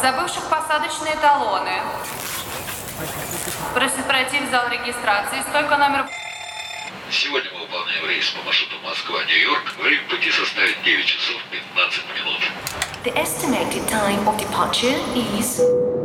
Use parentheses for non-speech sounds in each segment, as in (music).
забывших посадочные талоны. Просит пройти в зал регистрации. Стойка номер... Сегодня мы выполняем рейс по маршруту Москва-Нью-Йорк. Время пути составит 9 часов 15 минут. The estimated time of departure is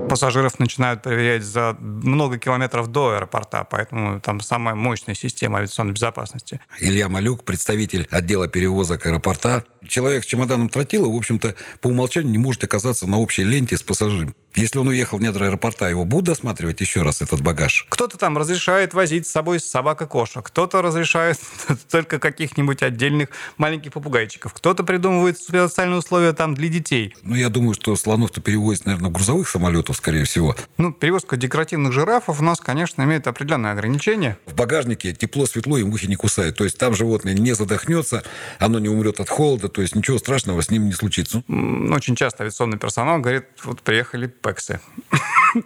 Пассажиров начинают проверять за много километров до аэропорта, поэтому там самая мощная система авиационной безопасности. Илья Малюк, представитель отдела перевозок аэропорта. Человек с чемоданом тротила, в общем-то, по умолчанию не может оказаться на общей ленте с пассажиром. Если он уехал в недра аэропорта, его будут досматривать еще раз этот багаж? Кто-то там разрешает возить с собой собак и кошек, кто-то разрешает (laughs) только каких-нибудь отдельных маленьких попугайчиков, кто-то придумывает специальные условия там для детей. Ну, я думаю, что слонов-то перевозят, наверное, грузовых самолетов, скорее всего. Ну, перевозка декоративных жирафов у нас, конечно, имеет определенные ограничения. В багажнике тепло, светло и мухи не кусают. То есть там животное не задохнется, оно не умрет от холода, то есть ничего страшного с ним не случится. Очень часто авиационный персонал говорит, вот приехали пексы.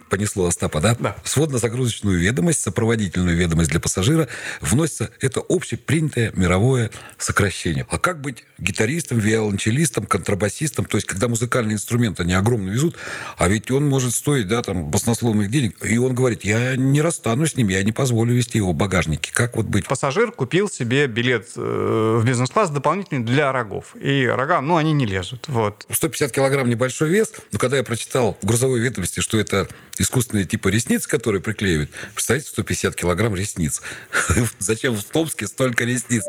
Понесло Остапа, да? Да. Сводно-загрузочную ведомость, сопроводительную ведомость для пассажира вносится это общепринятое мировое сокращение. А как быть гитаристом, виолончелистом, контрабасистом? То есть, когда музыкальный инструмент они огромно везут, а ведь он может стоить, да, там, баснословных денег. И он говорит, я не расстанусь с ним, я не позволю вести его в багажнике. Как вот быть? Пассажир купил себе билет э, в бизнес-класс дополнительный для рогов. И рога, ну, они не лезут. Вот. 150 килограмм небольшой вес, но когда я прочитал в грузовой ведомости, что это искусственные типа ресниц, которые приклеивают, представляете, 150 килограмм ресниц. (laughs) Зачем в Томске столько ресниц?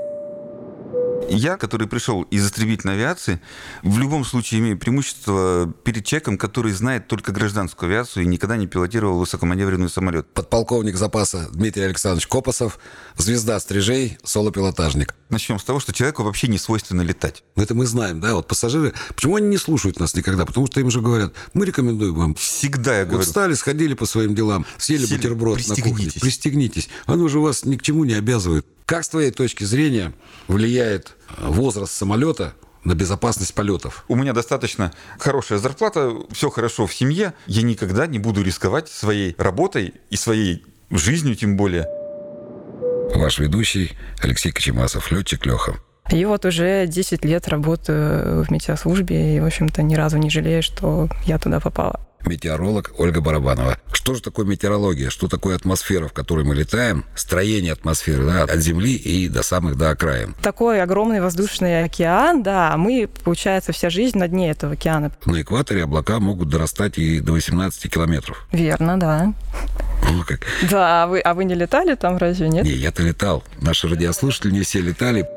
Я, который пришел из истребительной авиации, в любом случае имею преимущество перед человеком, который знает только гражданскую авиацию и никогда не пилотировал высокоманевренный самолет. Подполковник запаса Дмитрий Александрович Копосов, звезда стрижей, соло-пилотажник. Начнем с того, что человеку вообще не свойственно летать. Это мы знаем, да, вот пассажиры. Почему они не слушают нас никогда? Потому что им же говорят, мы рекомендуем вам. Всегда я Вот говорю. встали, сходили по своим делам, съели Сели, бутерброд на кухне. пристегнитесь. Пристегнитесь. Оно же вас ни к чему не обязывает. Как с твоей точки зрения влияет э, возраст самолета на безопасность полетов? У меня достаточно хорошая зарплата, все хорошо в семье. Я никогда не буду рисковать своей работой и своей жизнью тем более. Ваш ведущий Алексей Кочемасов, летчик Леха. И вот уже 10 лет работаю в метеослужбе и, в общем-то, ни разу не жалею, что я туда попала. Метеоролог Ольга Барабанова. Что же такое метеорология? Что такое атмосфера, в которой мы летаем? Строение атмосферы, да, от Земли и до самых до окраин. Такой огромный воздушный океан, да, а мы, получается, вся жизнь на дне этого океана. На экваторе облака могут дорастать и до 18 километров. Верно, да. Ну, как. Да, а вы, а вы не летали там разве, нет? Не, я-то летал. Наши радиослушатели не все летали.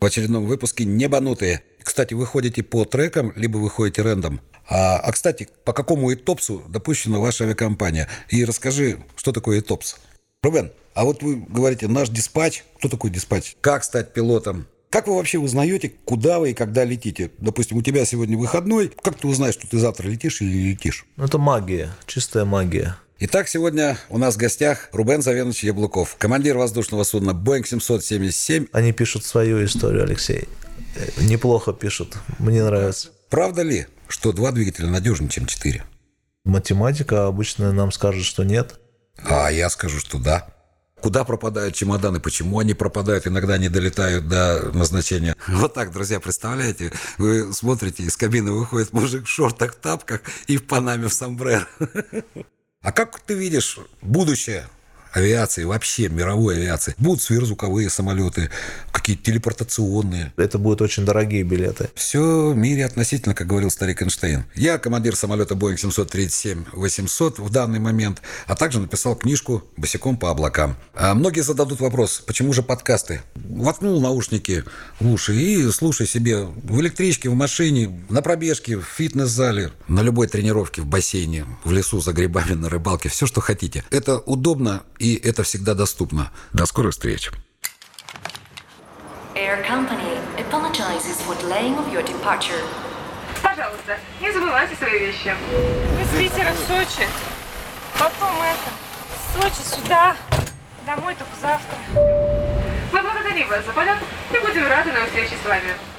В очередном выпуске «Небанутые». Кстати, вы ходите по трекам, либо вы ходите рэндом. А, а, кстати, по какому ИТОПСу допущена ваша авиакомпания? И расскажи, что такое ИТОПС? Рубен, а вот вы говорите, наш диспатч. Кто такой диспатч? Как стать пилотом? Как вы вообще узнаете, куда вы и когда летите? Допустим, у тебя сегодня выходной. Как ты узнаешь, что ты завтра летишь или не летишь? Ну, Это магия, чистая магия. Итак, сегодня у нас в гостях Рубен Завенович Яблуков, командир воздушного судна Boeing 777. Они пишут свою историю, Алексей. Неплохо пишут. Мне нравится. Правда ли, что два двигателя надежнее, чем четыре? Математика обычно нам скажет, что нет. А я скажу, что да. Куда пропадают чемоданы? Почему они пропадают? Иногда не долетают до назначения. (laughs) Вот так, друзья, представляете? Вы смотрите, из кабины выходит мужик в шортах, тапках и в панаме в сомбреро. (laughs) А как ты видишь будущее авиации, вообще мировой авиации? Будут сверхзвуковые самолеты, какие-то телепортационные. Это будут очень дорогие билеты. Все в мире относительно, как говорил старик Эйнштейн. Я командир самолета Boeing 737-800 в данный момент, а также написал книжку «Босиком по облакам». А многие зададут вопрос, почему же подкасты? Воткнул наушники в уши и слушай себе в электричке, в машине, на пробежке, в фитнес-зале, на любой тренировке в бассейне, в лесу, за грибами, на рыбалке, все, что хотите. Это удобно и это всегда доступно. До скорых встреч. Air Company apologizes for delaying of your departure. Пожалуйста, не забывайте свои вещи. Вы с Питера в Сочи. Потом это, Сочи сюда. Домой только завтра. Мы благодарим вас за полет и будем рады на встрече с вами.